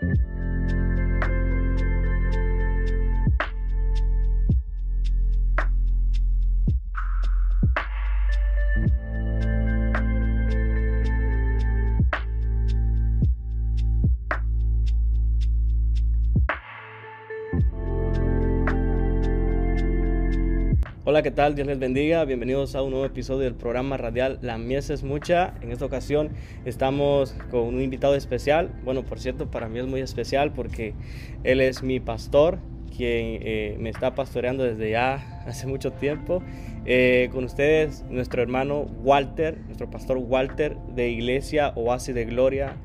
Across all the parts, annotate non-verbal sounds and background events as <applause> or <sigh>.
thank you Hola, ¿qué tal? Dios les bendiga. Bienvenidos a un nuevo episodio del programa radial La Mies es Mucha. En esta ocasión estamos con un invitado especial. Bueno, por cierto, para mí es muy especial porque él es mi pastor, quien eh, me está pastoreando desde ya <laughs> hace mucho tiempo. Eh, con ustedes, nuestro hermano Walter, nuestro pastor Walter de Iglesia Oasis de Gloria.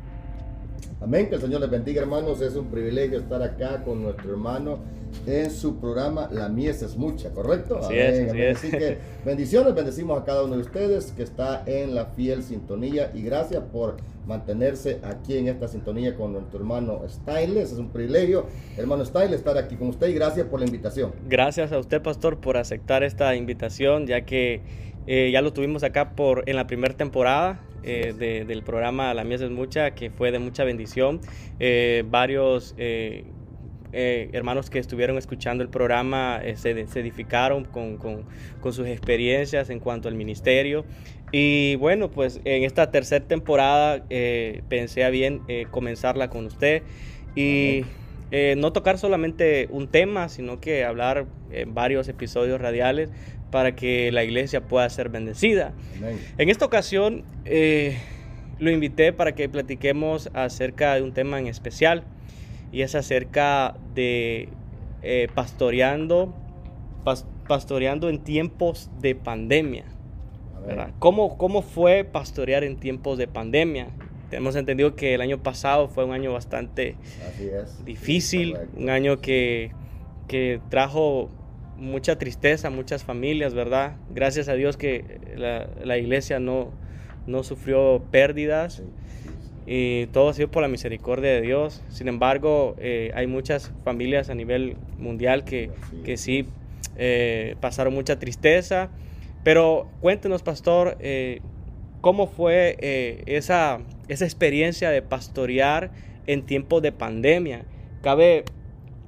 Amén, que el Señor les bendiga hermanos. Es un privilegio estar acá con nuestro hermano en su programa La Mies es Mucha, ¿correcto? Así es, así es. Así que bendiciones, bendecimos a cada uno de ustedes que está en la fiel sintonía y gracias por mantenerse aquí en esta sintonía con nuestro hermano Styles. Es un privilegio, hermano Styles, estar aquí con usted y gracias por la invitación. Gracias a usted, pastor, por aceptar esta invitación, ya que eh, ya lo tuvimos acá por, en la primera temporada. Eh, de, del programa La Mies es Mucha, que fue de mucha bendición. Eh, varios eh, hermanos que estuvieron escuchando el programa eh, se, se, edificaron con, con, con, sus experiencias en cuanto al ministerio. Y bueno, pues en esta tercera temporada eh, pensé a bien comenzarla con usted y no tocar solamente un tema, sino que hablar en varios episodios radiales para que la iglesia pueda ser bendecida. Amén. En esta ocasión lo invité para que platiquemos acerca de un tema en especial y es acerca de eh, pastoreando, pas, pastoreando en tiempos de pandemia. ¿verdad? ¿Cómo, ¿Cómo fue pastorear en tiempos de pandemia? Tenemos entendido que el año pasado fue un año bastante difícil, un año que, que trajo mucha tristeza a muchas familias, ¿verdad? Gracias a Dios que la, la iglesia no, no sufrió pérdidas. Sí y todo ha sido por la misericordia de Dios. Sin embargo, eh, hay muchas familias a nivel mundial que sí, que sí eh, pasaron mucha tristeza. Pero cuéntenos, pastor, eh, ¿cómo fue esa, esa experiencia de pastorear en tiempos de pandemia? Cabe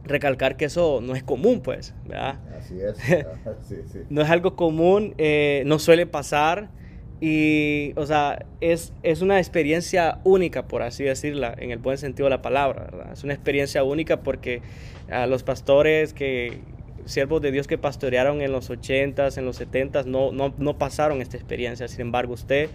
recalcar que eso no es común, pues, ¿verdad? Así es. <laughs> <laughs> sí, sí. no es algo común, no suele pasar. Y, o sea, es, es una experiencia única, por así decirla, en el buen sentido de la palabra, ¿verdad? Es una experiencia única porque a los pastores que, siervos de Dios que pastorearon en los 80s, en los 70s, no, no, no pasaron esta experiencia. Sin embargo, usted,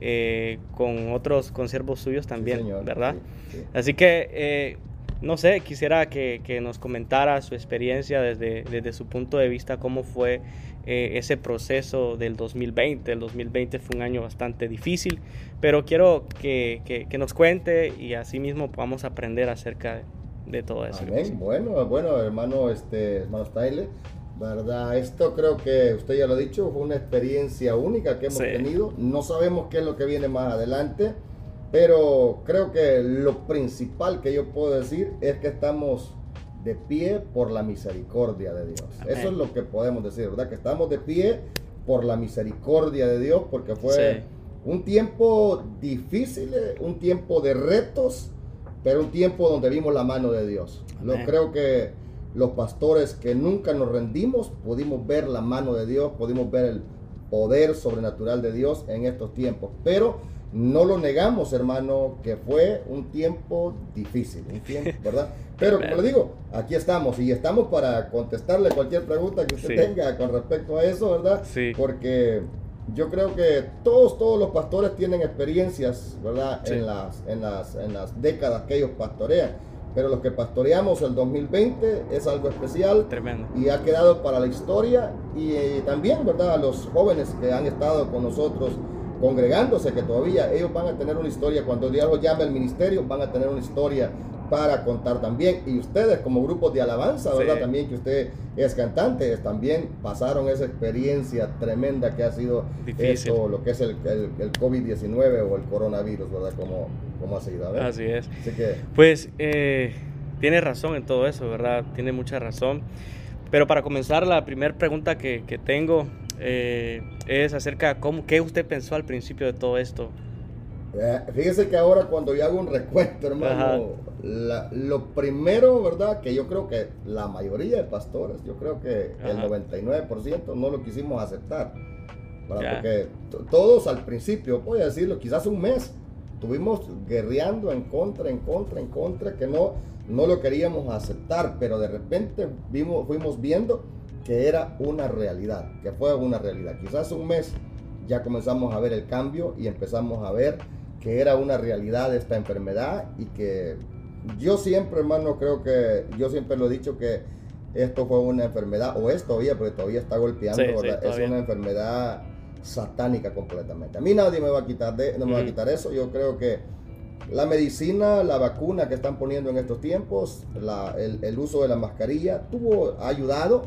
eh, con otros consiervos suyos también, sí, señor. ¿verdad? Sí, sí. Así que, eh, no sé, quisiera que, que, nos comentara su experiencia desde, desde su punto de vista, cómo fue eh, ese proceso del 2020. El 2020 fue un año bastante difícil, pero quiero que, que, que nos cuente y así mismo podamos aprender acerca de, de todo eso. Amén. Bueno, bueno, hermano, este, hermano Style, ¿verdad? Esto creo que usted ya lo ha dicho, fue una experiencia única que hemos Sí. tenido. No sabemos qué es lo que viene más adelante, pero creo que lo principal que yo puedo decir es que estamos de pie por la misericordia de Dios. Amén. Eso es lo que podemos decir, ¿verdad? Que estamos de pie por la misericordia de Dios, porque fue Sí. un tiempo difícil, eh, un tiempo de retos, pero un tiempo donde vimos la mano de Dios. Lo Amén. creo que los pastores que nunca nos rendimos, pudimos ver la mano de Dios, pudimos ver el poder sobrenatural de Dios en estos tiempos. Pero no lo negamos, hermano, que fue un tiempo difícil, un tiempo, <laughs> ¿verdad? Pero como le digo, aquí estamos y estamos para contestarle cualquier pregunta que usted Sí. tenga con respecto a eso, ¿verdad? Sí. Porque yo creo que todos, todos los pastores tienen experiencias, ¿verdad? Sí. En, las, en, las, en las décadas que ellos pastorean. Pero los que pastoreamos el 2020 es algo especial Tremendo. y ha quedado para la historia. Y eh, también, ¿verdad? A los jóvenes que han estado con nosotros congregándose, que todavía ellos van a tener una historia, cuando Dios los llame al ministerio, van a tener una historia para contar también. Y ustedes como grupos de alabanza, ¿verdad? Sí. También que usted es cantante, también pasaron esa experiencia tremenda que ha sido Difícil. esto, lo que es el, el, el COVID-19 o el coronavirus, ¿verdad? Como, como ha sido, ¿verdad? Así es. Así que, Pues eh, tiene razón en todo eso, ¿verdad? Tiene mucha razón. Pero para comenzar, la primera pregunta que, que tengo eh, es acerca de cómo, qué usted pensó al principio de todo esto. Eh, fíjese que ahora cuando yo hago un recuento, hermano, lo primero, ¿verdad? Que yo creo que la mayoría de pastores, yo creo que el 99% no lo quisimos aceptar. Porque todos al principio, voy a decirlo, quizás un mes, estuvimos guerreando en contra, en contra, en contra, que no, no lo queríamos aceptar, pero de repente vimos, fuimos viendo que era una realidad, que fue una realidad. Quizás un mes ya comenzamos a ver el cambio y empezamos a ver que era una realidad esta enfermedad y que yo siempre, hermano, creo que yo siempre lo he dicho que esto fue una enfermedad, o es todavía, porque todavía está golpeando, es una enfermedad satánica completamente. A mí nadie me va a quitar, de, no me va a quitar eso. Yo creo que la medicina, la vacuna que están poniendo en estos tiempos, el, el, uso de la mascarilla, tuvo, ha ayudado,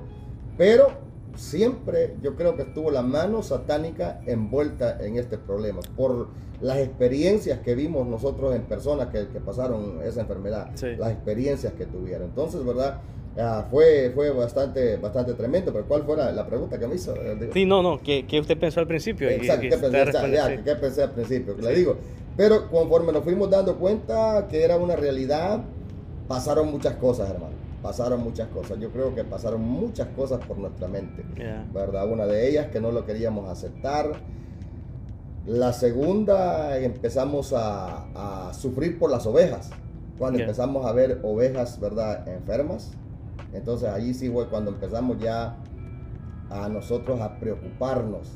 pero siempre yo creo que estuvo la mano satánica envuelta en este problema, por las experiencias que vimos nosotros en personas que, pasaron esa enfermedad, las experiencias que tuvieron. Entonces, ¿verdad? Ah, fue, fue bastante, bastante tremendo, pero ¿cuál fue la, pregunta que me hizo? Sí, no, no, ¿qué, usted pensó al principio? Exacto, ¿qué, pensé, al principio? Le digo, pero conforme nos fuimos dando cuenta que era una realidad, pasaron muchas cosas, hermano pasaron muchas cosas. Yo creo que pasaron muchas cosas por nuestra mente, ¿verdad? Una de ellas que no lo queríamos aceptar. La segunda, empezamos a, sufrir por las ovejas. Cuando empezamos a ver ovejas, ¿verdad? Enfermas. Entonces allí sí fue cuando empezamos ya a nosotros a preocuparnos.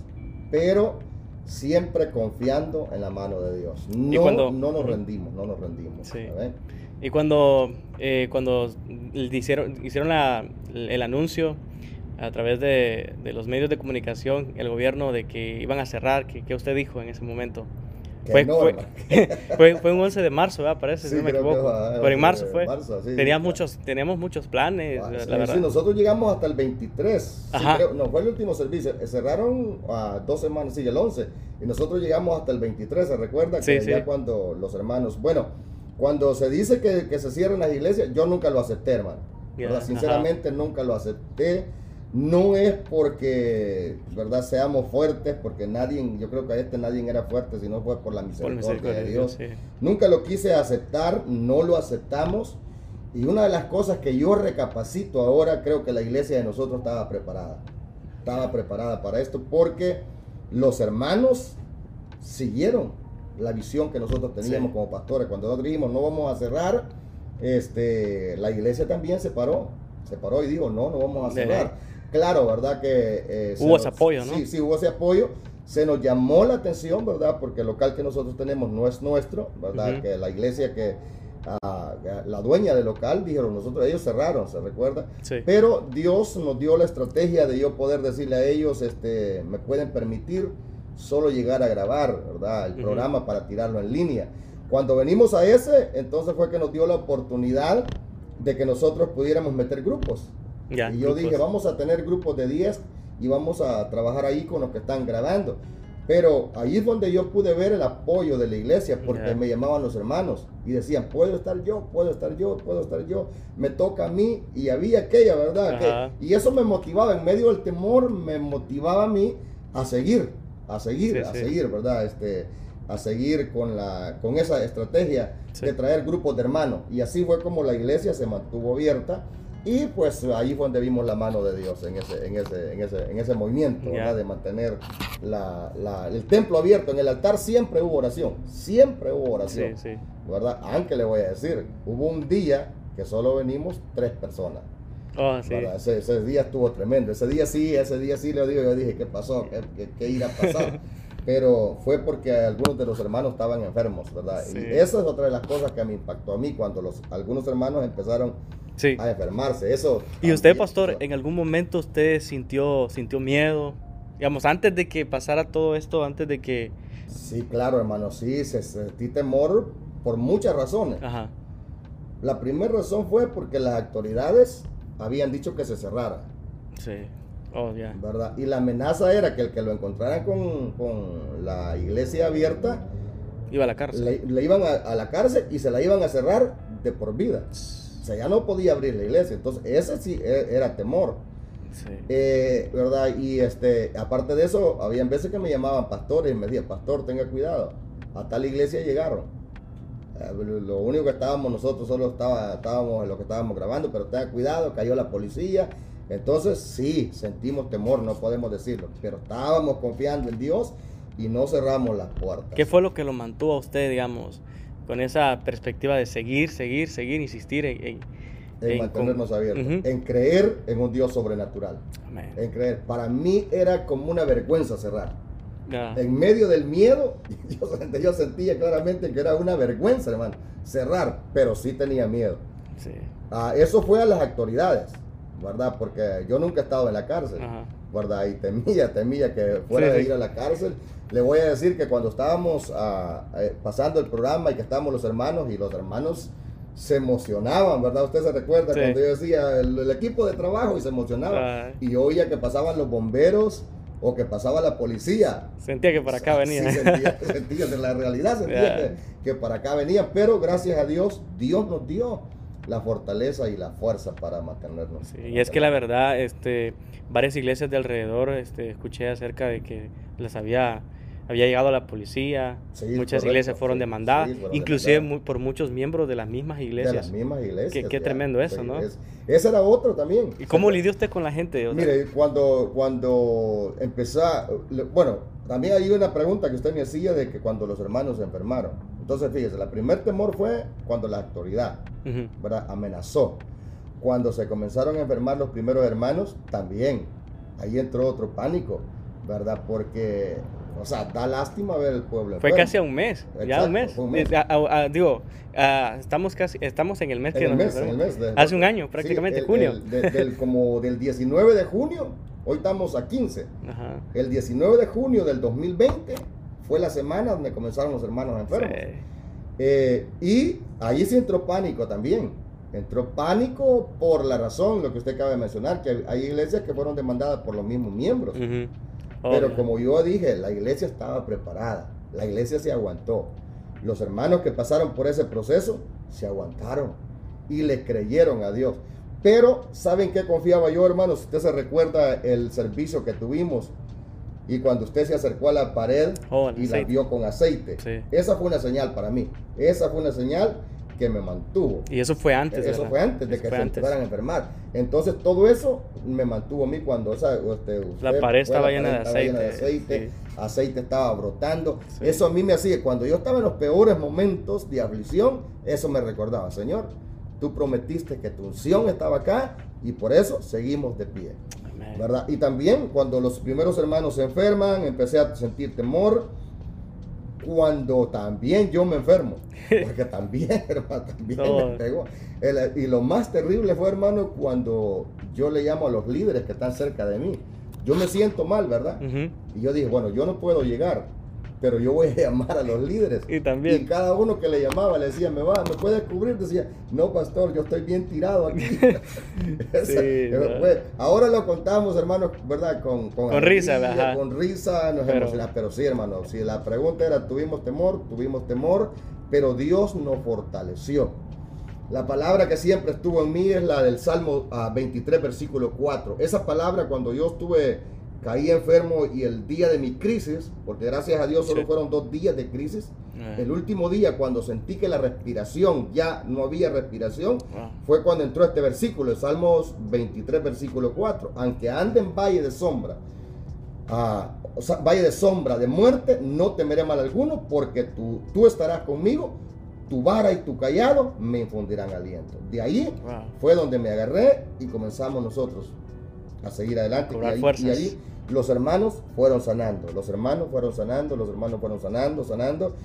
Pero siempre confiando en la mano de Dios. No, no nos rendimos, no nos rendimos. Sí. Y cuando, eh, cuando hicieron, hicieron la, el anuncio a través de, de, los medios de comunicación, el gobierno, de que iban a cerrar, ¿qué, usted dijo en ese momento? Fue, <laughs> fue, fue, un 11 de marzo, ¿verdad? Parece, si no me equivoco. Pero en marzo fue. teníamos, muchos, teníamos muchos planes, la, verdad. Sí, nosotros llegamos hasta el 23. no, fue el último servicio. Cerraron a dos semanas, sigue el 11. Y nosotros llegamos hasta el 23, ¿se recuerda? Que ya cuando los hermanos, bueno, cuando se dice que, se cierran las iglesias, yo nunca lo acepté, hermano. Sinceramente nunca lo acepté. No es porque, ¿verdad? Seamos fuertes, porque nadie, yo creo que a este nadie era fuerte, sino fue por la misericordia, de Dios. Nunca lo quise aceptar, no lo aceptamos. Y una de las cosas que yo recapacito ahora, creo que la iglesia de nosotros estaba preparada. Estaba preparada para esto porque los hermanos siguieron la visión que nosotros teníamos como pastores. Cuando nosotros dijimos no vamos a cerrar, este, la iglesia también se paró, se paró y dijo no, no vamos a cerrar. Claro, ¿verdad? Que eh, hubo ese apoyo, ¿no? Sí, sí, hubo ese apoyo. Se nos llamó la atención, ¿verdad? Porque el local que nosotros tenemos no es nuestro, ¿verdad? Que la iglesia que ah, la dueña del local dijeron nosotros ellos cerraron se recuerda pero Dios nos dio la estrategia de yo poder decirle a ellos este me pueden permitir solo llegar a grabar, ¿verdad? El programa para tirarlo en línea. Cuando venimos a ese, entonces fue que nos dio la oportunidad de que nosotros pudiéramos meter grupos. y yo dije, vamos a tener grupos de 10 y vamos a trabajar ahí con los que están grabando. Pero ahí es donde yo pude ver el apoyo de la iglesia, porque me llamaban los hermanos y decían, puedo estar yo, puedo estar yo, puedo estar yo, me toca a mí, y había aquella, ¿verdad? y eso me motivaba, en medio del temor, me motivaba a mí a seguir a seguir, a seguir, ¿verdad? Este, a seguir con, la, con esa estrategia de traer grupos de hermanos. Y así fue como la iglesia se mantuvo abierta. Y pues ahí fue donde vimos la mano de Dios en ese, en ese, en ese, en ese movimiento, ¿verdad? De mantener la, la, el templo abierto. En el altar siempre hubo oración, siempre hubo oración, ¿verdad? Aunque le voy a decir, hubo un día que solo venimos tres personas. Oh, ese, día estuvo tremendo. Ese día sí, ese día sí le digo, yo dije, ¿qué pasó? ¿Qué, qué, irá a pasar? <laughs> Pero fue porque algunos de los hermanos estaban enfermos, ¿verdad? Y esa es otra de las cosas que me impactó a mí cuando los, algunos hermanos empezaron a enfermarse. Eso ¿Y usted, pastor, en algún momento usted sintió, sintió miedo? Digamos, antes de que pasara todo esto, antes de que... Sí, claro, hermano, sí, sentí temor por muchas razones. Ajá. La primera razón fue porque las autoridades habían dicho que se cerrara. Sí. Oh, ya. ¿Verdad? Y la amenaza era que el que lo encontraran con, con la iglesia abierta iba a la cárcel. Le, iban a, la cárcel y se la iban a cerrar de por vida. O sea, ya no podía abrir la iglesia. Entonces, ese sí e, era temor. Sí. Eh, ¿Verdad? Y este, aparte de eso, habían veces que me llamaban pastores y me decían, pastor, tenga cuidado. a tal iglesia llegaron. Eh, lo único que estábamos nosotros solo estaba, estábamos en lo que estábamos grabando, pero tenga cuidado, cayó la policía. Entonces sí, sentimos temor, no podemos decirlo, pero estábamos confiando en Dios y no cerramos las puertas. ¿Qué fue lo que lo mantuvo a usted, digamos, con esa perspectiva de seguir, seguir, seguir, insistir en... en, mantenernos abiertos, en creer en un Dios sobrenatural, en creer. Para mí era como una vergüenza cerrar. En medio del miedo, <laughs> yo, sentía claramente que era una vergüenza, hermano, cerrar, pero sí tenía miedo. Sí. Ah, eso fue a las autoridades, ¿verdad? Porque yo nunca he estado en la cárcel, ¿verdad? Y temía, temía que fuera de ir a la cárcel. Le voy a decir que cuando estábamos ah, eh, pasando el programa y que estábamos los hermanos y los hermanos se emocionaban, ¿verdad? Usted se recuerda cuando yo decía el, equipo de trabajo y se emocionaba. Y oía que pasaban los bomberos o que pasaba la policía. Sentía que para acá venía. Sí, sentía, de la realidad sentía que, para acá venía, pero gracias a Dios, Dios nos dio la fortaleza y la fuerza para mantenernos. y es que la verdad, este, varias iglesias de alrededor, este, escuché acerca de que les había había llegado la policía, muchas iglesias fueron demandadas, inclusive por muchos miembros de las mismas iglesias. De las mismas iglesias. Qué, tremendo eso, ¿no? ese era otro también. ¿Y cómo lidió usted con la gente? mire, cuando, cuando empezó, bueno, también hay una pregunta que usted me hacía de que cuando los hermanos se enfermaron. Entonces, fíjese, el primer temor fue cuando la autoridad amenazó. Cuando se comenzaron a enfermar los primeros hermanos, también. Ahí entró otro pánico, ¿verdad? Porque o sea, da lástima ver el pueblo. Fue casi a un mes, ya un mes. digo, estamos casi, estamos en el mes que el mes, el mes Hace un año, prácticamente, junio. del, como del 19 de junio, hoy estamos a 15. El 19 de junio del 2020 fue la semana donde comenzaron los hermanos enfermos. Eh, y ahí sí entró pánico también. Entró pánico por la razón, lo que usted acaba de mencionar, que hay iglesias que fueron demandadas por los mismos miembros. Pero como yo dije, la iglesia estaba preparada, la iglesia se aguantó. Los hermanos que pasaron por ese proceso se aguantaron y le creyeron a Dios. Pero, ¿saben qué confiaba yo, hermanos? Usted se recuerda el servicio que tuvimos y cuando usted se acercó a la pared oh, y la vio con aceite. Esa fue una señal para mí. Esa fue una señal que me mantuvo. Y eso fue antes. Eso fue antes de que se empezaran a enfermar. Entonces todo eso me mantuvo a mí cuando esa, este, la pared estaba, llena, de aceite, aceite, estaba brotando. Eso a mí me hacía, cuando yo estaba en los peores momentos de aflicción, eso me recordaba, Señor, tú prometiste que tu unción estaba acá y por eso seguimos de pie. ¿verdad? Y también cuando los primeros hermanos se enferman, empecé a sentir temor cuando también yo me enfermo. <laughs> Porque también, <laughs> hermano, también me pegó. y lo más terrible fue, hermano, cuando yo le llamo a los líderes que están cerca de mí. Yo me siento mal, ¿verdad? Y yo dije, bueno, yo no puedo llegar pero yo voy a llamar a los líderes. Y también. Y cada uno que le llamaba le decía, ¿me va? ¿Me puedes cubrir? Decía, no, pastor, yo estoy bien tirado aquí. sí, <laughs> ahora lo contamos, hermanos, ¿verdad? Con, con, risa, ¿verdad? Con risa, nos pero, pero sí, hermano, si la pregunta era, ¿tuvimos temor? Tuvimos temor, pero Dios nos fortaleció. La palabra que siempre estuvo en mí es la del Salmo 23, ah, versículo 4. Esa palabra cuando yo estuve caí enfermo y el día de mi crisis, porque gracias a Dios solo fueron dos días de crisis, el último día cuando sentí que la respiración ya no había respiración, ah. fue cuando entró este versículo, el Salmos 23, versículo 4, aunque ande en valle de sombra, ah, valle de sombra de muerte, no temeré mal alguno, porque tú, tú estarás conmigo, tu vara y tu callado me infundirán aliento. De ahí fue donde me agarré y comenzamos nosotros a seguir adelante. Y ahí, los hermanos fueron sanando, los hermanos fueron sanando, los hermanos fueron sanando, sanando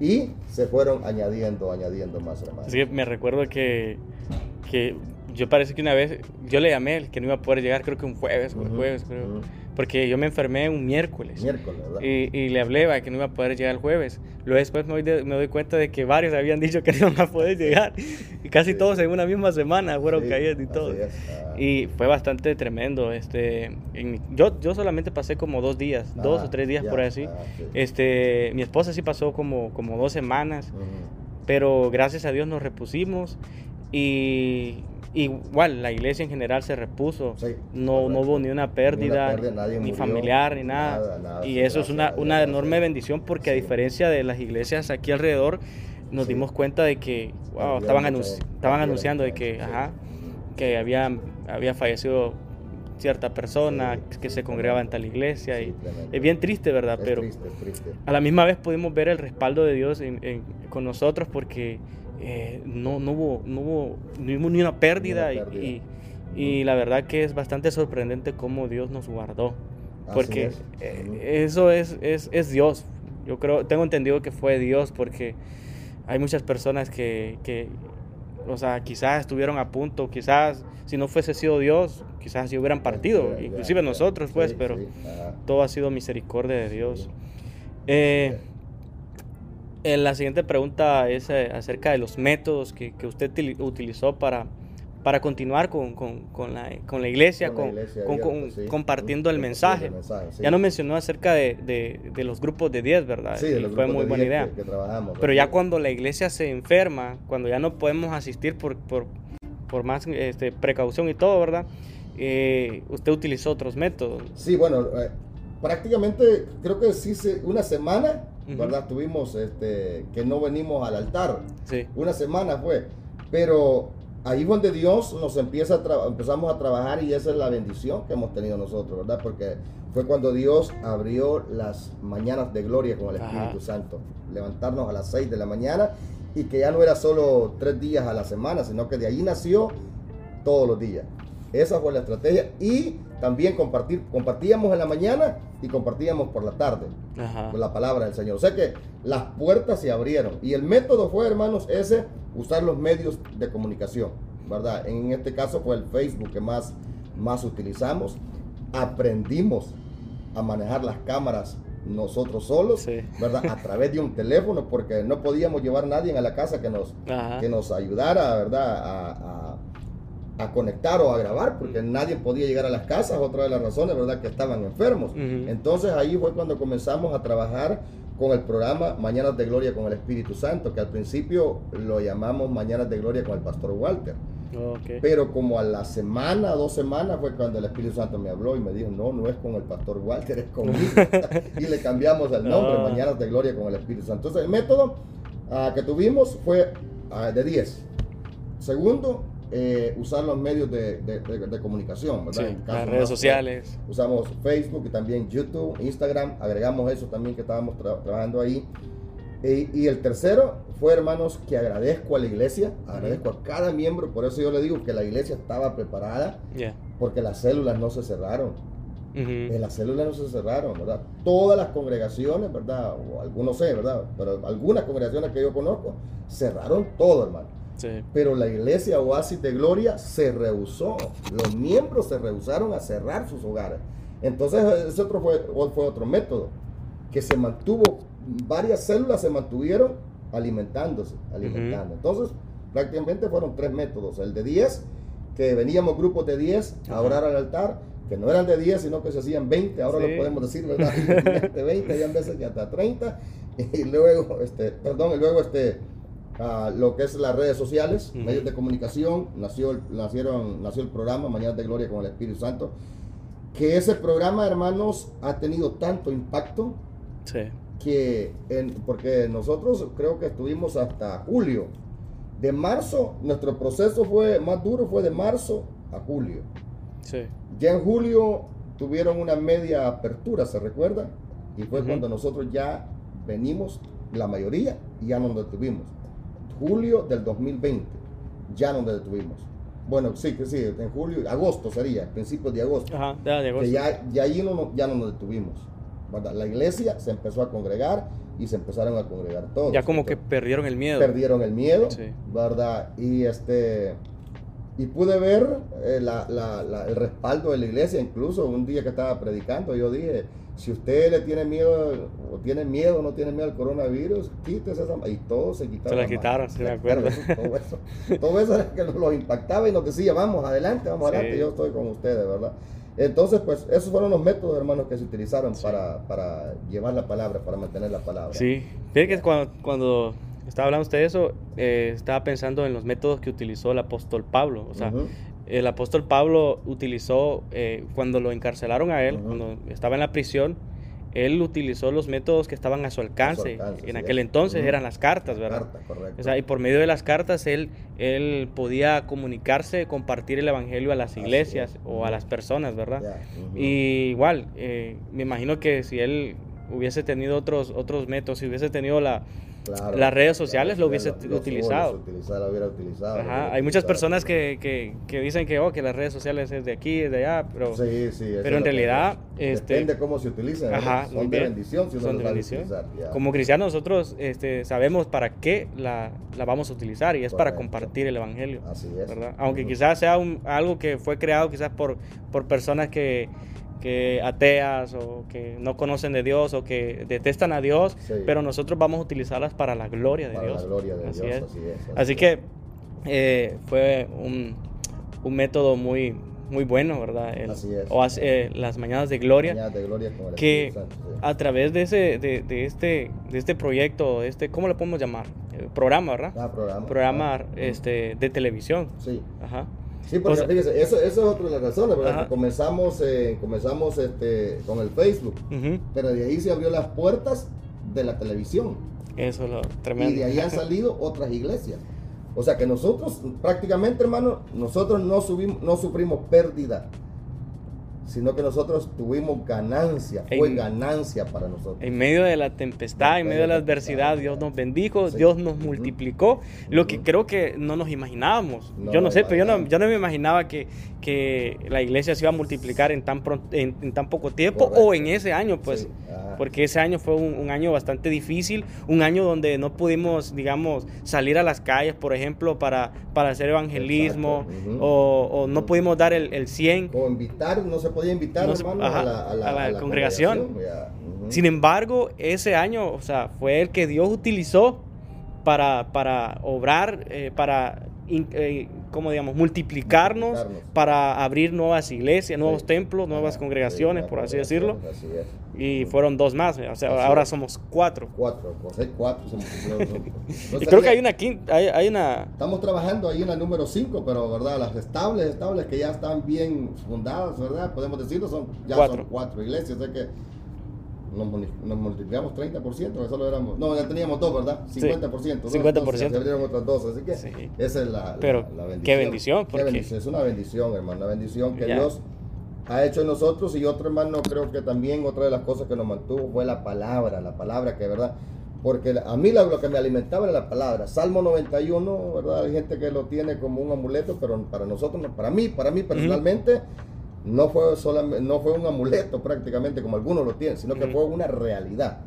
y se fueron añadiendo, añadiendo más hermanos. Sí, me recuerdo que, que yo parece que una vez, yo le llamé el que no iba a poder llegar, creo que un jueves, jueves, creo porque yo me enfermé un miércoles. Miércoles, ¿verdad? Y, le hablé a que no iba a poder llegar el jueves. Luego después me doy, me doy cuenta de que varios habían dicho que <laughs> no iban a poder llegar. Y casi todos en una misma semana fueron caídos y todo. Ah. Y fue bastante tremendo. Este, yo, yo solamente pasé como dos días, dos o tres días por así. Ah, este, mi esposa sí pasó como, como dos semanas. Pero gracias a Dios nos repusimos. Y igual la iglesia en general se repuso. Sí, no, no hubo ni una pérdida, Ni una pérdida, nadie ni murió, familiar, ni nada. nada, nada, y eso es una, una enorme bendición porque a diferencia de las iglesias aquí alrededor, nos Sí. dimos cuenta de que wow, estaban, anunci- estaban anunciando de que, ajá, que había, había fallecido cierta persona Sí, que sí, se congregaba en tal iglesia. Sí, y tremendo. es bien triste, ¿verdad? Es Pero triste, es triste. a la misma vez pudimos ver el respaldo de Dios en- en- con nosotros porque eh, no, no, hubo, no, hubo, no hubo ni una pérdida, Ni y- una pérdida. Y, y la verdad que es bastante sorprendente cómo Dios nos guardó. Así Porque es. eh, eso es, es, es Dios. Yo creo, tengo entendido que fue Dios porque hay muchas personas que, que, o sea, quizás estuvieron a punto, quizás si no fuese sido Dios, quizás se hubieran partido, inclusive nosotros, pues, Sí, pero sí, todo ha sido misericordia de Dios. Eh, eh, la siguiente pregunta es eh, acerca de los métodos que, que usted tili- utilizó para, para continuar con, con- con la, con la iglesia, Con la iglesia sí. compartiendo el mensaje. el mensaje, sí. Ya nos mencionó acerca de, de- de los grupos de 10, ¿verdad? Sí, de Y los fue muy buena 10 idea. Que, que trabajamos. Pero ya cuando la iglesia se enferma, cuando ya no podemos asistir por, por, por más este, precaución y todo, ¿verdad? Eh, usted utilizó otros métodos. Sí, bueno, eh, prácticamente creo que sí, una semana, ¿verdad? Tuvimos este, que no venimos al altar. Sí. Una semana fue. Pero ahí es donde Dios nos empieza a empezamos a trabajar y esa es la bendición que hemos tenido nosotros, ¿verdad? Porque fue cuando Dios abrió las mañanas de gloria con el Ajá. Espíritu Santo. Levantarnos a las 6 de la mañana y que ya no era solo tres días a la semana, sino que de ahí nació todos los días. Esa fue la estrategia y también compartir, compartíamos en la mañana y compartíamos por la tarde Ajá. con la palabra del Señor. O sea que las puertas se abrieron. Y el método fue, hermanos, ese, usar los medios de comunicación, ¿verdad? En este caso fue el Facebook que más, más utilizamos. Aprendimos a manejar las cámaras nosotros solos, Sí. ¿verdad? A través de un teléfono, porque no podíamos llevar a nadie a la casa que nos, Ajá. que nos ayudara, ¿verdad? A, a- a conectar o a grabar, porque nadie podía llegar a las casas, otra de las razones, ¿verdad? Que estaban enfermos. Entonces ahí fue cuando comenzamos a trabajar con el programa Mañanas de Gloria con el Espíritu Santo, que al principio lo llamamos Mañanas de Gloria con el Pastor Walter. Ok. Pero como a la semana, dos semanas fue cuando el Espíritu Santo me habló y me dijo, no, no es con el Pastor Walter, es conmigo. <laughs> y le cambiamos el nombre, Ah. Mañanas de Gloria con el Espíritu Santo. Entonces el método ah, que tuvimos fue ah, de 10. Segundo, eh, usar los medios de, de- de- de comunicación, ¿verdad? Sí, caso las redes sociales. Usamos Facebook y también YouTube, Instagram, agregamos eso también que estábamos tra- trabajando ahí. Y, y el tercero fue, hermanos, que agradezco a la iglesia, agradezco a cada miembro, por eso yo le digo que la iglesia estaba preparada, Ya. porque las células no se cerraron. Eh, las células no se cerraron, ¿verdad? Todas las congregaciones, ¿verdad? O algunos sé, ¿verdad? Pero algunas congregaciones que yo conozco cerraron todo, hermano. Sí. Pero la iglesia Oasis de Gloria se rehusó. Los miembros se rehusaron a cerrar sus hogares. Entonces, ese otro fue, fue otro método. Que se mantuvo, varias células se mantuvieron alimentándose, alimentando. Entonces, prácticamente fueron tres métodos. El de 10, que veníamos grupos de 10 a orar al altar, que no eran de 10, sino que se hacían 20. Ahora Sí. lo podemos decir, ¿verdad? de 20, había veces que hasta 30. Y luego, este, perdón, y luego este a lo que es las redes sociales, Ujú. medios de comunicación, nació el, nacieron, nació el programa Mañana de Gloria con el Espíritu Santo, que ese programa, hermanos, ha tenido tanto impacto Sí. que, en- porque nosotros creo que estuvimos hasta julio. De marzo, nuestro proceso fue más duro, fue de marzo a julio. Sí. Ya en julio tuvieron una media apertura, ¿se recuerda? Y fue Ujú. cuando nosotros ya venimos, la mayoría, y ya nos detuvimos. Julio del 2020, ya nos detuvimos. Bueno, sí, que sí, en julio, agosto sería, principios de agosto. Ajá. Ya llegó. Que ya, ya ahí no, nos- ya no nos detuvimos. ¿verdad? La iglesia se empezó a congregar y se empezaron a congregar todos. Ya como que perdieron el miedo. perdieron el miedo, Sí. ¿verdad? Y este y pude ver eh, la- la- la- el respaldo de la iglesia, incluso un día que estaba predicando, yo dije, si usted le tiene miedo o tiene miedo no tiene miedo al coronavirus, quítese esa ma-". y todos se quitaron. Se la quitaron, mano. sí, me acuerdo. <laughs> Todo eso, todo eso era que nos impactaba y nos decía, vamos adelante, vamos Sí. adelante, yo estoy con ustedes, ¿verdad? Entonces, pues esos fueron los métodos, hermanos, que se utilizaron Sí. para, para llevar la palabra, para mantener la palabra. Sí. Fíjate que cuando, cuando estaba hablando usted de eso, eh, estaba pensando en los métodos que utilizó el apóstol Pablo. O sea, el apóstol Pablo utilizó, eh, cuando lo encarcelaron a él, cuando estaba en la prisión, él utilizó los métodos que estaban a su alcance. alcance, en aquel es. entonces eran las cartas, ¿verdad? Carta, correcto. O sea, y por medio de las cartas él, él podía comunicarse, compartir el evangelio a las iglesias es. o a las personas, ¿verdad? Y igual, eh, me imagino que si él hubiese tenido otros, otros métodos, si hubiese tenido la, Claro, las redes sociales lo hubiese lo- utilizado. lo hubiera utilizado. lo Ajá, hubiera hay muchas utilizado. personas que, que, que dicen que, oh, que las redes sociales es de aquí, es de allá, pero Sí, sí, eso pero en realidad, este- Depende cómo se utilicen. ¿no? Ajá, son de bendición si uno son de bendición. utilizar. Como cristianos nosotros este, sabemos para qué la, la vamos a utilizar y es para compartir el evangelio. Así es. ¿verdad? Aunque quizás sea un- algo que fue creado quizás por, por personas que, que ateas o que no conocen de Dios o que detestan a Dios, Sí. pero nosotros vamos a utilizarlas para la gloria de Para Dios. la gloria de Así Dios, es. así es. así Así es. que eh, fue un, un método muy, muy bueno, ¿verdad? El- Así es. O hace- eh, las mañanas de gloria Mañana de gloria el que Espíritu Santo, sí. a través de ese de, de este de este proyecto este cómo le podemos llamar Eh, programa verdad Ah, programa. programa Ah, este de televisión Sí. ajá Sí, porque O sea- fíjese, eso, eso es otra de las razones, comenzamos, eh, comenzamos este, con el Facebook, pero de ahí se abrió las puertas de la televisión. eso es lo tremendo. Y de ahí han <laughs> salido otras iglesias. O sea que nosotros, prácticamente, hermano, nosotros no, subimos, no sufrimos pérdida, sino que nosotros tuvimos ganancia, fue En- ganancia para nosotros. en medio de la tempestad, en medio de la adversidad, Dios nos bendijo, Sí. Dios nos multiplicó, lo que creo que no nos imaginábamos. No, yo no sé, pero yo no, yo no me imaginaba que, que la iglesia se iba a multiplicar en tan, pron- en, en tan poco tiempo Correcto. o en ese año, pues. Sí. Porque ese año fue un, un año bastante difícil, un año donde no pudimos, digamos, salir a las calles, por ejemplo, para, para hacer evangelismo, Exacto, ujú. o, o no pudimos dar el, el 100. O invitar, no se podía invitar, No se- hermano, ajá, a la, a la- a la a la congregación. Sin embargo, ese año, o sea, fue el que Dios utilizó para, para obrar, eh, para, eh, ¿cómo digamos?, multiplicarnos, Multiplicarnos. para abrir nuevas iglesias, nuevos Sí. templos, nuevas congregaciones, sí, por así decirlo. así es. Y fueron dos más, o sea, Así ahora es. somos cuatro. Cuatro, José, cuatro. se multiplicaron. <laughs> No Y creo que hay una quinta, hay, hay una... Estamos trabajando ahí en la número 5, pero verdad, las estables, estables que ya están bien fundadas, ¿verdad? Podemos decirlo, son ya Cuatro. son cuatro iglesias, o sea que nos, multiplicamos 30%, que solo éramos, no, ya teníamos dos, ¿verdad? 50%. dos, 50%. entonces Se abrieron otras dos, así que Sí. esa es la, la- Pero, la bendición. qué bendición, Qué porque- bendición, Es una bendición, hermano, una bendición que Ya. Dios ha hecho en nosotros y otro hermano creo que también otra de las cosas que nos mantuvo fue la palabra, la palabra que verdad, porque a mí lo, que me alimentaba era la palabra. Salmo 91, verdad, hay gente que lo tiene como un amuleto, pero para nosotros, no, para mí, para mí personalmente, no fue solamente, no fue un amuleto prácticamente como algunos lo tienen, sino que fue una realidad.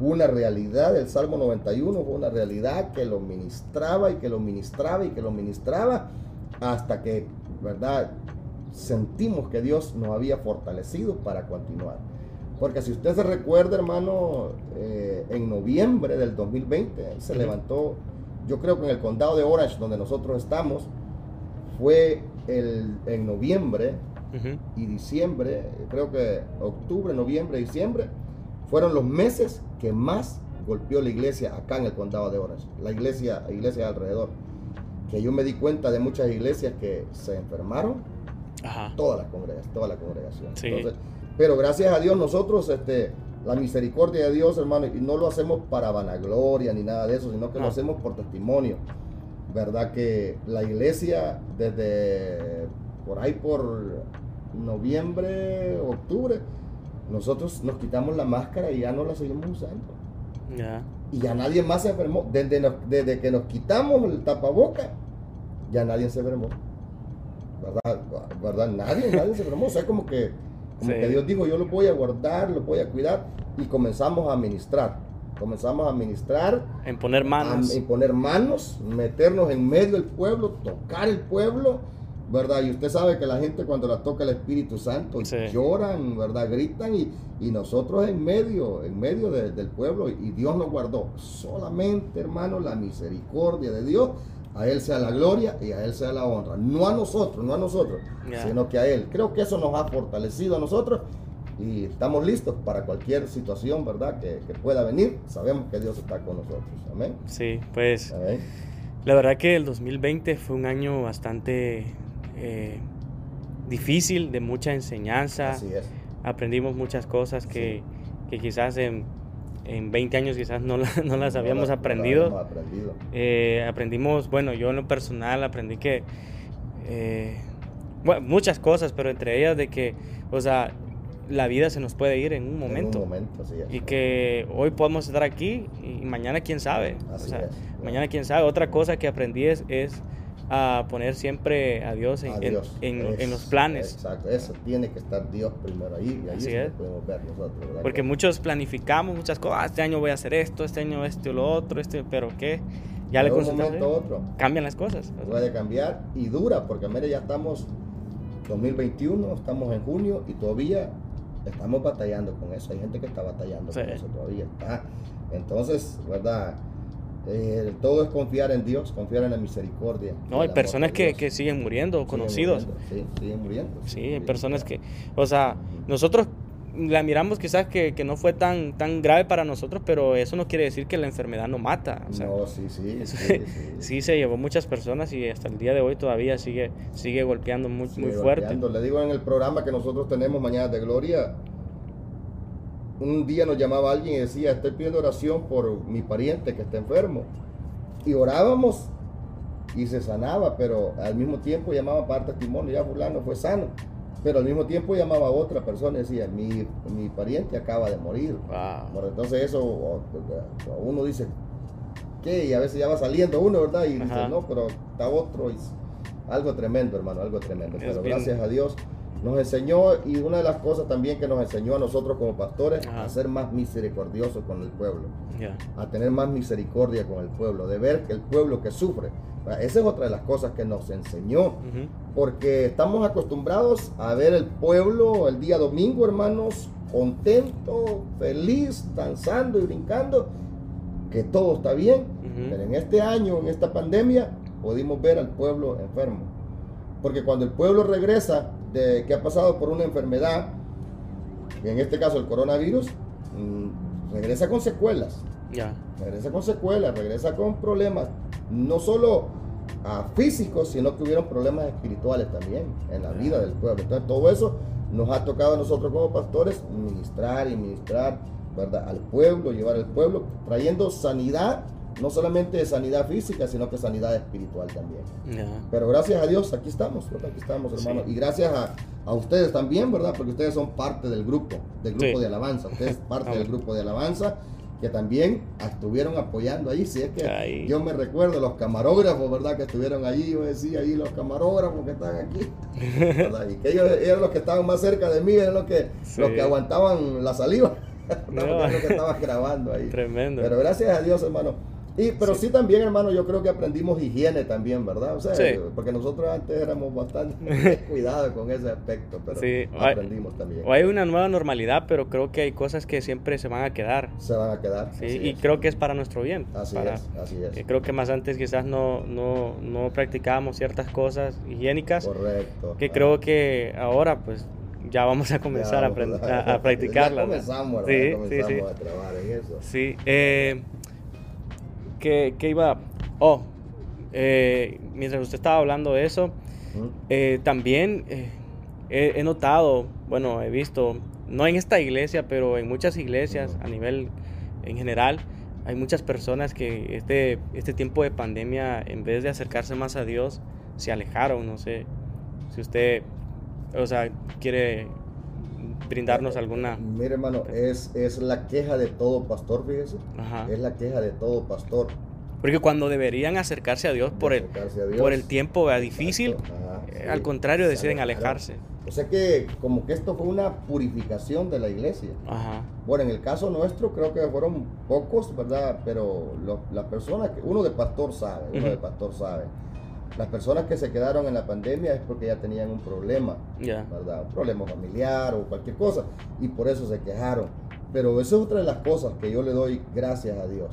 Una realidad, el Salmo 91 fue una realidad que lo ministraba y que lo ministraba y que lo ministraba hasta que, ¿verdad? Sentimos que Dios nos había fortalecido para continuar. Porque si usted se recuerda, hermano, eh, en noviembre del 2020 ahí se levantó, yo creo que en el condado de Orange, donde nosotros estamos, fue el, en noviembre y diciembre, creo que octubre, noviembre, diciembre, fueron los meses que más golpeó la iglesia acá en el condado de Orange, la iglesia, iglesia alrededor. Que yo me di cuenta de muchas iglesias que se enfermaron, Ajá. toda la congregación, toda la congregación. Sí. Entonces, pero gracias a Dios nosotros, este, la misericordia de Dios, hermano, y no lo hacemos para vanagloria ni nada de eso, sino que lo No. hacemos por testimonio. ¿Verdad? Que la iglesia desde por ahí por noviembre, octubre, nosotros nos quitamos la máscara y ya no la seguimos usando. Ya. Y ya nadie más se enfermó. Desde, nos- desde que nos quitamos el tapaboca, ya nadie se enfermó. ¿Verdad? ¿Verdad? Nadie, nadie se enfermó. O sea, como que, como Sí. que Dios dijo, yo lo voy a guardar, lo voy a cuidar. Y comenzamos a ministrar. Comenzamos a ministrar, En poner manos. a imponer manos, meternos en medio del pueblo, tocar el pueblo, ¿verdad? Y usted sabe que la gente cuando la toca el Espíritu Santo Sí. lloran, ¿verdad? Gritan y, y nosotros en medio, en medio de- del pueblo y Dios nos guardó. Solamente, hermano, la misericordia de Dios. A Él sea la gloria y a Él sea la honra. No a nosotros, no a nosotros, sino que a Él. Creo que eso nos ha fortalecido a nosotros y estamos listos para cualquier situación, ¿verdad? Que, que, pueda venir. Sabemos que Dios está con nosotros. Amén. Sí, pues la verdad que el 2020 fue un año bastante eh, difícil, de mucha enseñanza. Así es. Aprendimos muchas cosas que, que quizás en, en, 20 años quizás no, <laughs> no las habíamos aprendido. No aprendido. Eh, aprendimos, bueno, yo en lo personal aprendí que... Eh, bueno, muchas cosas, pero entre ellas de que, o sea, la vida se nos puede ir en un momento. En un momento, sí, Y que hoy podemos estar aquí y mañana quién sabe. Así o sea, es. mañana quién sabe. Otra cosa que aprendí es, es a poner siempre a Dios en, A Dios. en- en- Es- en los planes. Exacto, eso tiene que estar Dios primero ahí y ahí Así es podemos ver nosotros. ¿verdad? Porque muchos planificamos muchas cosas. "Ah, Este año voy a hacer esto, este año este o lo otro, este, pero ¿qué? Ya de le un momento otro Cambian las cosas. Puede cambiar y dura, porque mire, ya estamos 2021, estamos en junio y todavía estamos batallando con eso. Hay gente que está batallando Sí. con eso todavía. Está. Entonces, ¿verdad? Eh, todo es confiar en Dios, confiar en la misericordia. no, hay personas que, que siguen muriendo, Siguen conocidos. muriendo, Sí, siguen muriendo. Sí, hay siguen personas que, o sea, nosotros la miramos quizás que, que no fue tan, tan grave para nosotros, pero eso no quiere decir que la enfermedad no mata. O sea, no, sí, sí. eso- sí, <laughs> sí. sí se llevó muchas personas y hasta el día de hoy todavía sigue, sigue golpeando muy, Sí, muy fuerte. golpeando. Le digo en el programa que nosotros tenemos Mañana de Gloria, un día nos llamaba alguien y decía, estoy pidiendo oración por mi pariente que está enfermo. Y orábamos y se sanaba, pero al mismo tiempo llamaba para testimonio, ya fulano fue sano. Pero al mismo tiempo llamaba a otra persona y decía, mi, mi pariente acaba de morir. Wow. Bueno, entonces eso uno dice, ¿qué? Y a veces ya va saliendo uno, ¿verdad? Y dice, Ajá. no, pero está otro. Y algo tremendo, hermano, algo tremendo. Es Pero bien. gracias a Dios nos enseñó, y una de las cosas también que nos enseñó a nosotros como pastores, Ajá. a ser más misericordiosos con el pueblo, a tener más misericordia con el pueblo, de ver que el pueblo que sufre. Esa es otra de las cosas que nos enseñó, porque estamos acostumbrados a ver el pueblo el día domingo, hermanos, contento, feliz, danzando y brincando, que todo está bien. Pero en este año, en esta pandemia, pudimos ver al pueblo enfermo. Porque cuando el pueblo regresa de que ha pasado por una enfermedad, en este caso el coronavirus, mm, regresa con secuelas Ya. regresa con secuelas, regresa con problemas, no solo ah, físicos, sino que hubieron problemas espirituales también en la vida del pueblo. Entonces todo eso nos ha tocado a nosotros como pastores ministrar y ministrar ¿verdad? al pueblo, llevar al pueblo, trayendo sanidad, no solamente de sanidad física, sino que sanidad espiritual también. Pero gracias a Dios, aquí estamos, ¿verdad? Aquí estamos, hermano. Sí. Y gracias a, a ustedes también, ¿verdad? Porque ustedes son parte del grupo, del grupo Sí. de alabanza. Ustedes <laughs> parte del grupo de alabanza que también estuvieron apoyando ahí. Si es que yo me recuerdo los camarógrafos, ¿verdad? Que estuvieron allí, yo decía ahí los camarógrafos que están aquí, ¿verdad? Y que ellos <laughs> eran los que estaban más cerca de mí, eran los que, Sí. los que aguantaban la saliva. <laughs> No. Porque eran los que estaban grabando ahí. Tremendo. Pero gracias a Dios, hermano. Y, pero sí. también, hermano, yo creo que aprendimos higiene también, ¿verdad? O sea, Sí. porque nosotros antes éramos bastante <laughs> cuidados con ese aspecto, pero Sí. aprendimos también. O hay una nueva normalidad, pero creo que hay cosas que siempre se van a quedar. Se van a quedar. Sí, y es. creo que es para nuestro bien. Así para- es, así es. Creo que más antes quizás no, no, no practicábamos ciertas cosas higiénicas Correcto. que Ah. creo que ahora pues ya vamos a comenzar Ya, a, a, a <laughs> practicarlas. Ya comenzamos, Sí, ¿verdad? sí, comenzamos sí. a trabajar en eso. Sí, eh, ¿qué, qué iba? Oh, eh, mientras usted estaba hablando de eso, eh, también eh, he, he notado, bueno, he visto, no en esta iglesia, pero en muchas iglesias a nivel en general, hay muchas personas que este, este tiempo de pandemia, en vez de acercarse más a Dios, se alejaron. No sé si usted, o sea, quiere brindarnos alguna... Mire, hermano, es, es la queja de todo pastor, fíjese. Ajá. Es la queja de todo pastor. Porque cuando deberían acercarse a Dios de por el, Dios. por el tiempo ¿verdad? difícil, ajá, eh, sí. al contrario deciden alejarse. O sea que como que esto fue una purificación de la iglesia. Ajá. Bueno, en el caso nuestro creo que fueron pocos, ¿verdad? Pero las personas, que, uno de pastor sabe, uno de pastor sabe. Las personas que se quedaron en la pandemia es porque ya tenían un problema, Ya. ¿verdad? Un problema familiar o cualquier cosa. Y por eso se quejaron. Pero eso es otra de las cosas que yo le doy gracias a Dios.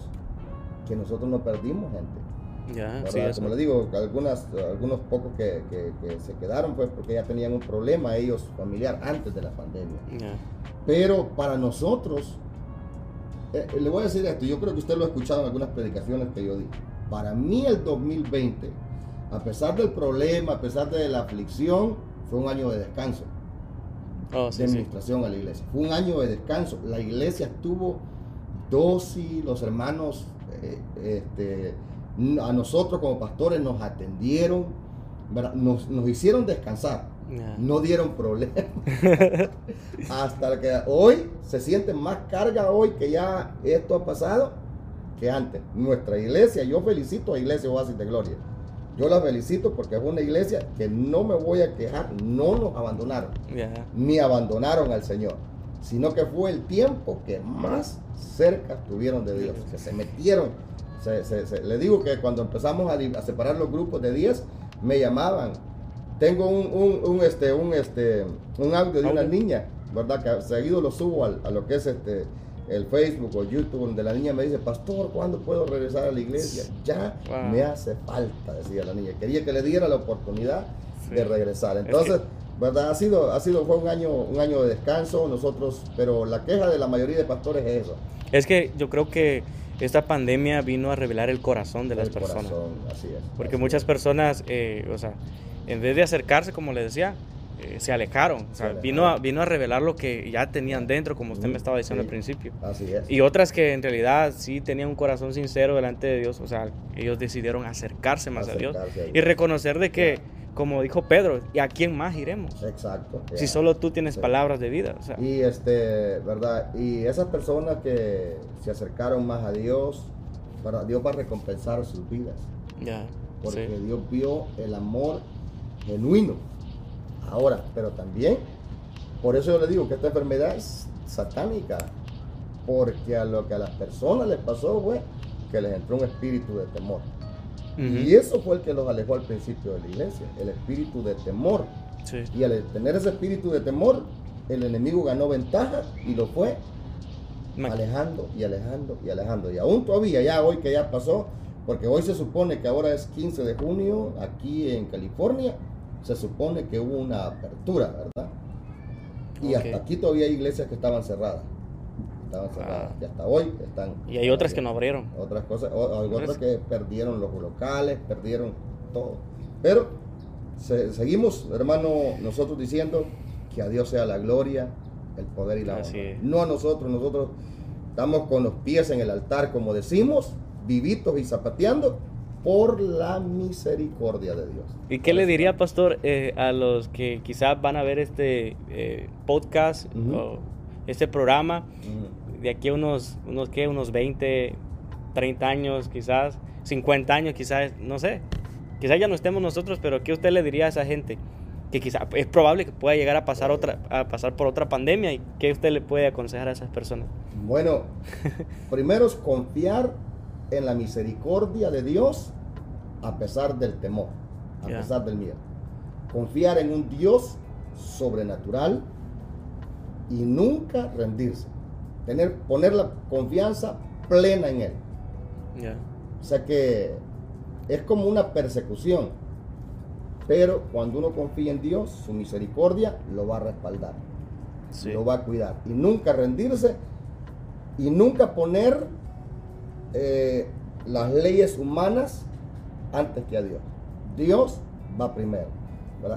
Que nosotros no perdimos gente. Ya, sí. Como le digo, algunas, algunos pocos que, que- que se quedaron pues porque ya tenían un problema ellos familiar antes de la pandemia. Ya. Pero para nosotros, eh, eh, le voy a decir esto, yo creo que usted lo ha escuchado en algunas predicaciones que yo di. Para mí el 2020, a pesar del problema, a pesar de la aflicción, fue un año de descanso, Oh, de sí. administración a la iglesia. Fue un año de descanso. La iglesia estuvo dócil, los hermanos, eh, este, a nosotros como pastores nos atendieron. Nos, nos hicieron descansar no dieron problema. <laughs> Hasta que hoy se siente más carga hoy que ya esto ha pasado que antes. Nuestra iglesia, yo felicito a Iglesia Oasis de Gloria. Yo la felicito porque es una iglesia que no me voy a quejar, no nos abandonaron, ni abandonaron al Señor, sino que fue el tiempo que más cerca estuvieron de Dios, que se metieron. Se- se- se- le digo que cuando empezamos a, separar los grupos de 10, me llamaban. Tengo un, un, un, este, un, este, un audio de una niña, ¿verdad? Que seguido lo subo al- a lo que es este, el Facebook o YouTube, donde la niña me dice, Pastor, ¿cuándo puedo regresar a la iglesia? Ya Wow. me hace falta, decía la niña. Quería que le diera la oportunidad Sí. de regresar. Es que- Entonces, ¿verdad? Ha sido, ha sido, fue un año, un año de descanso, nosotros, pero la queja de la mayoría de pastores es eso. Es que yo creo que esta pandemia vino a revelar el corazón de las personas. corazón, así es. Porque así muchas es. personas, eh, o sea, en vez de acercarse, como le decía, eh, se alejaron. O sea, Se vino a, vino a revelar lo que ya tenían dentro, como usted me estaba diciendo sí. al principio. Así es. Y otras que en realidad sí tenían un corazón sincero delante de Dios, o sea, ellos decidieron acercarse más a Dios y reconocer de que, como dijo Pedro, ¿y a quién más iremos? Exacto. Si solo tú tienes Sí. palabras de vida, o sea, Y este, ¿verdad? Y esas personas que se acercaron más a Dios. Dios va a recompensar sus vidas. ya, Porque sí, Dios vio el amor genuino. Ahora, pero también, por eso yo le digo que esta enfermedad es satánica. Porque a lo que a las personas les pasó fue que les entró un espíritu de temor. Y eso fue el que los alejó al principio de la iglesia, el espíritu de temor. sí, Y al tener ese espíritu de temor, el enemigo ganó ventaja y lo fue alejando y alejando y alejando. Y aún todavía, ya hoy que ya pasó, porque hoy se supone que ahora es 15 de junio, aquí en California, se supone que hubo una apertura, ¿verdad? Y hasta aquí todavía hay iglesias que estaban cerradas. Estaban cerradas. Ah. Y hasta hoy están. y hay otras que no abrieron. Otras cosas, o- hay Otras- otras que perdieron los locales, perdieron todo. Pero se- seguimos, hermano, nosotros diciendo que a Dios sea la gloria, el poder y la Así honra. es. No a nosotros, nosotros estamos con los pies en el altar, como decimos, vivitos y zapateando por la misericordia de Dios. ¿Y qué le diría, pastor, eh, a los que quizás van a ver este eh, podcast o este programa de aquí a unos, unos, ¿qué? unos 20, 30 años, quizás 50 años, quizás, no sé, quizás ya no estemos nosotros, pero ¿qué usted le diría a esa gente? Que quizás es probable que pueda llegar a pasar, otra, a pasar por otra pandemia y ¿qué usted le puede aconsejar a esas personas? Bueno, <laughs> primero es confiar en la misericordia de Dios a pesar del temor, a pesar del miedo. Confiar en un Dios sobrenatural y nunca rendirse. Tener, poner la confianza plena en Él. Ya, O sea que es como una persecución. Pero cuando uno confía en Dios, su misericordia lo va a respaldar sí, lo va a cuidar. Y nunca rendirse y nunca poner eh, las leyes humanas antes que a Dios. Dios va primero.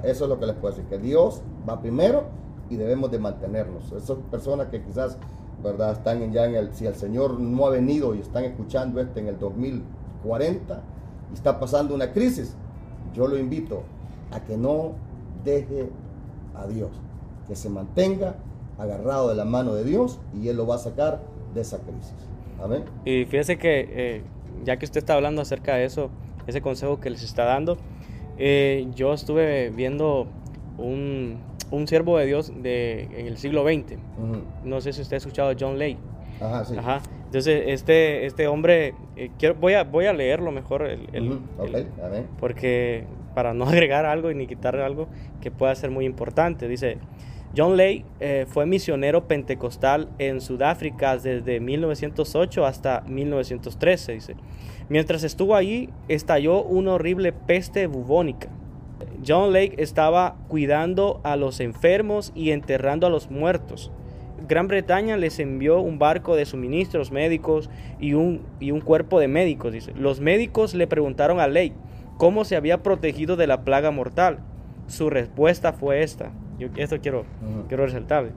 Eso es lo que les puedo decir, que Dios va primero y debemos de mantenernos. Esas personas que quizás ¿verdad? están en- ya en el, si el Señor no ha venido y están escuchando este en el 2040 y está pasando una crisis, yo lo invito a que no deje a Dios, que se mantenga agarrado de la mano de Dios y Él lo va a sacar de esa crisis. Amén. Y fíjese que eh, ya que usted está hablando acerca de eso, ese consejo que les está dando, eh, yo estuve viendo un, un siervo de Dios de, en el siglo XX. Ujú. No sé si usted ha escuchado John Lay. Ajá, sí. Ajá. Entonces, este, este hombre, eh, quiero, voy, a, voy a leerlo mejor, el, el- Ujú, ok, el- amén. porque para no <laughs> agregar algo y ni quitar algo que pueda ser muy importante. Dice, John Lake eh, fue misionero pentecostal en Sudáfrica desde 1908 hasta 1913, dice. Mientras estuvo allí, estalló una horrible peste bubónica. John Lake estaba cuidando a los enfermos y enterrando a los muertos. Gran Bretaña les envió un barco de suministros médicos y un, cuerpo de médicos. Los médicos le preguntaron a Lake cómo se había protegido de la plaga mortal. Su respuesta fue esta. Yo, esto quiero, quiero resaltar.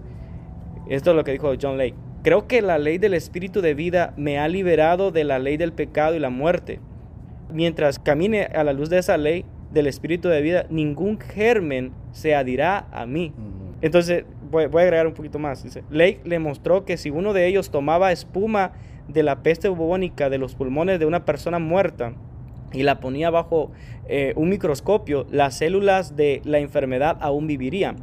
Esto es lo que dijo John Lake. Creo que la ley del espíritu de vida me ha liberado de la ley del pecado y la muerte. Mientras camine a la luz de esa ley del espíritu de vida, ningún germen se adhirá a mí. Entonces, voy, a agregar un poquito más. Dice, Lake le mostró que si uno de ellos tomaba espuma de la peste bubónica de los pulmones de una persona muerta y la ponía bajo eh, un microscopio, las células de la enfermedad aún vivirían.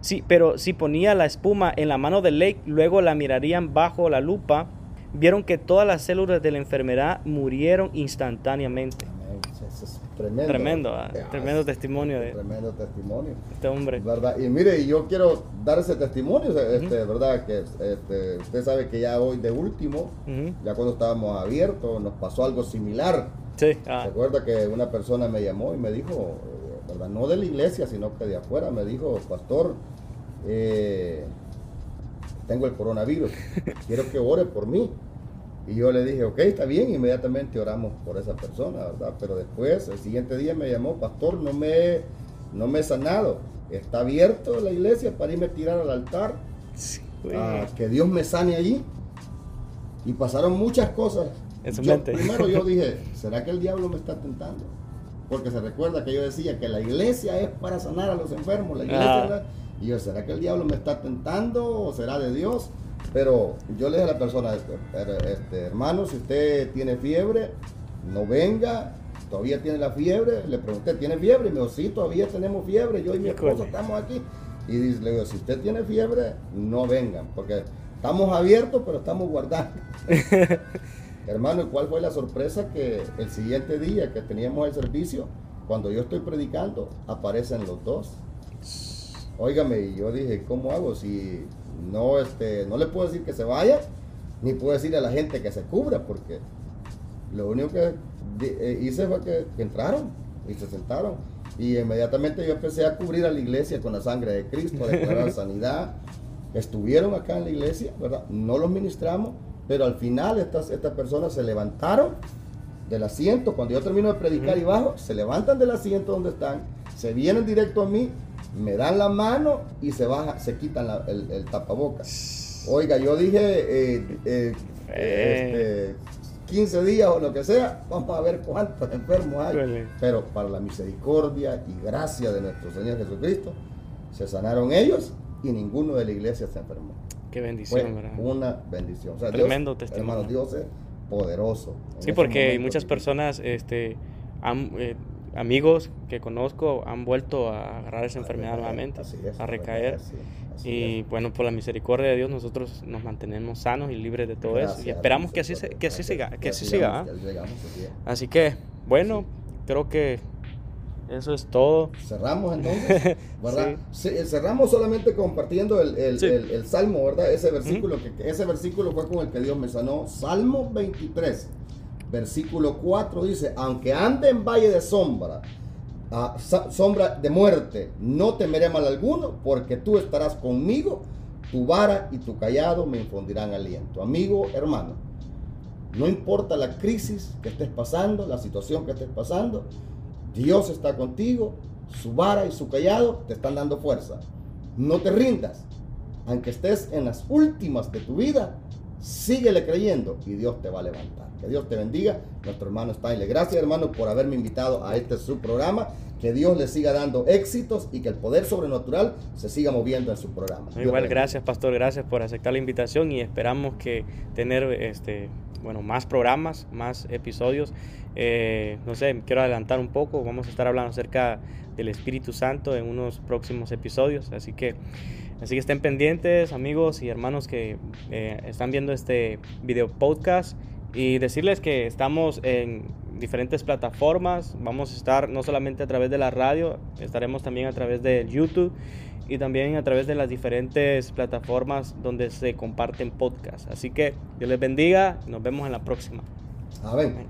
Sí, pero si ponía la espuma en la mano de Lake, luego la mirarían bajo la lupa, vieron que todas las células de la enfermedad murieron instantáneamente. tremendo. Tremendo, ah, tremendo testimonio de tremendo testimonio. este hombre. ¿Verdad? Y mire, yo quiero dar ese testimonio, este, ¿verdad? Que este, usted sabe que ya hoy de último, ya cuando estábamos abiertos, nos pasó algo similar. Sí. Ah. ¿Se acuerda que una persona me llamó y me dijo, ¿verdad? No de la iglesia, sino que de afuera, me dijo, pastor, eh, tengo el coronavirus, <laughs> quiero que ore por mí. Y yo le dije, ok, está bien, inmediatamente oramos por esa persona, ¿verdad? Pero después, el siguiente día me llamó, pastor, no me, no me he sanado, está abierto la iglesia para irme a tirar al altar, que Dios me sane allí. Y pasaron muchas cosas. Primero yo <laughs> dije, ¿será que el diablo me está tentando? Porque se recuerda que yo decía que la iglesia es para sanar a los enfermos, la iglesia... Y yo, ¿será que el diablo me está tentando o será de Dios? Pero yo le dije a la persona, este, hermano, si usted tiene fiebre, no venga, todavía tiene la fiebre. Le pregunté, ¿tiene fiebre? Y me dijo, sí, todavía tenemos fiebre, yo y mi esposo estamos aquí. Y le digo, si usted tiene fiebre, no vengan, porque estamos abiertos, pero estamos guardando. <laughs> Hermano, ¿y cuál fue la sorpresa? Que el siguiente día que teníamos el servicio, cuando yo estoy predicando, aparecen los dos. Óigame, y yo dije, ¿cómo hago? Si no, este, no le puedo decir que se vaya, ni puedo decirle a la gente que se cubra, porque lo único que eh, hice fue que, entraron y se sentaron. Y inmediatamente yo empecé a cubrir a la iglesia con la sangre de Cristo, a declarar <laughs> sanidad. Estuvieron acá en la iglesia, ¿verdad? No los ministramos, pero al final estas, estas personas se levantaron del asiento. Cuando yo termino de predicar y bajo, se levantan del asiento donde están, se vienen directo a mí me dan la mano y se baja, se quitan el, tapabocas. Oiga, yo dije eh, eh, 15 este, días o lo que sea, vamos a ver cuántos enfermos hay. Pero para la misericordia y gracia de nuestro Señor Jesucristo, se sanaron ellos y ninguno de la iglesia se enfermó. Qué bendición, ¿verdad? Una bendición. Tremendo testimonio. Hermano, Dios es poderoso. Sí, porque muchas personas este, han, eh, amigos que conozco han vuelto a agarrar esa enfermedad nuevamente, a recaer. y bueno, por la misericordia de Dios nosotros nos mantenemos sanos y libres de todo eso. Y esperamos que así, que así siga. Que así siga ¿ah? Así que, bueno, creo que eso es todo. Cerramos entonces, <laughs> ¿verdad? Cerramos solamente compartiendo el, el, el, Salmo, ¿verdad? Ese versículo, que, ese versículo fue con el que Dios me sanó. Salmo 23 versículo 4 dice, aunque ande en valle de sombra, ah, sombra de muerte, no temeré mal alguno, porque tú estarás conmigo, tu vara y tu callado me infundirán aliento. Amigo, hermano, no importa la crisis que estés pasando, la situación que estés pasando, Dios está contigo, su vara y su callado te están dando fuerza. No te rindas, aunque estés en las últimas de tu vida, síguele creyendo y Dios te va a levantar. Que Dios te bendiga, nuestro hermano Stanley. Gracias, hermano, por haberme invitado a este su programa. Que Dios le siga dando éxitos y que el poder sobrenatural se siga moviendo en su programa. Igual, gracias, pastor. Gracias por aceptar la invitación y esperamos que tener este bueno, más programas, más episodios. Eh, no sé, quiero adelantar un poco. Vamos a estar hablando acerca del Espíritu Santo en unos próximos episodios. Así que, así que estén pendientes, amigos y hermanos que eh, están viendo este video podcast. Y decirles que estamos en diferentes plataformas. Vamos a estar no solamente a través de la radio, estaremos también a través de YouTube y también a través de las diferentes plataformas donde se comparten podcasts. Así que Dios les bendiga, nos vemos en la próxima. Amén.